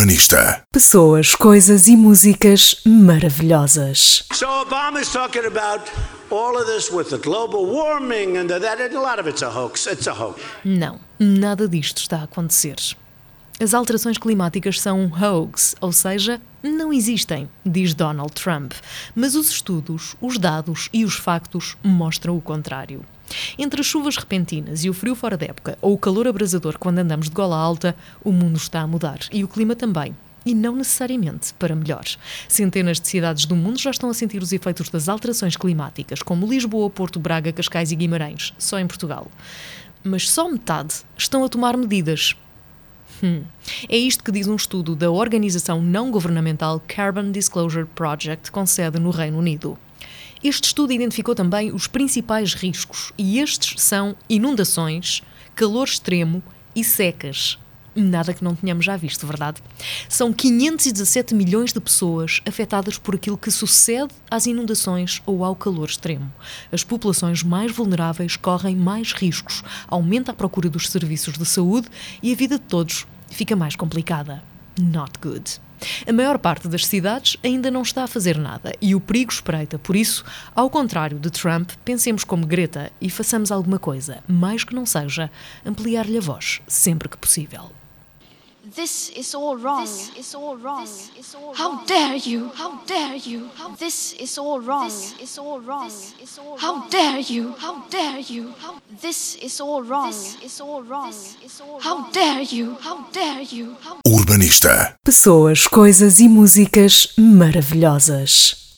Urbanista. Pessoas, coisas e músicas maravilhosas. So Obama's talking about all of this with the global warming and that, and a lot of it's a hoax. It's a hoax. Não, nada disto está a acontecer. As alterações climáticas são um hoax, ou seja, não existem, diz Donald Trump. Mas os estudos, os dados e os factos mostram o contrário. Entre as chuvas repentinas e o frio fora de época, ou o calor abrasador quando andamos de gola alta, o mundo está a mudar e o clima também. E não necessariamente para melhor. Centenas de cidades do mundo já estão a sentir os efeitos das alterações climáticas, como Lisboa, Porto, Braga, Cascais e Guimarães, só em Portugal. Mas só metade estão a tomar medidas. Hum. É isto que diz um estudo da organização não governamental Carbon Disclosure Project, com sede no Reino Unido. Este estudo identificou também os principais riscos, e estes são inundações, calor extremo e secas. Nada que não tenhamos já visto, verdade? São 517 milhões de pessoas afetadas por aquilo que sucede às inundações ou ao calor extremo. As populações mais vulneráveis correm mais riscos, aumenta a procura dos serviços de saúde e a vida de todos fica mais complicada. Not good. A maior parte das cidades ainda não está a fazer nada e o perigo espreita. Por isso, ao contrário de Trump, pensemos como Greta e façamos alguma coisa, mais que não seja ampliar-lhe a voz sempre que possível. This is all wrong. This is all wrong. How dare you? How dare you? This is all wrong. This is all wrong. How dare you? How dare you? This is all wrong. This is all wrong. How dare you? How dare you? Urbanista. Pessoas, coisas e músicas maravilhosas.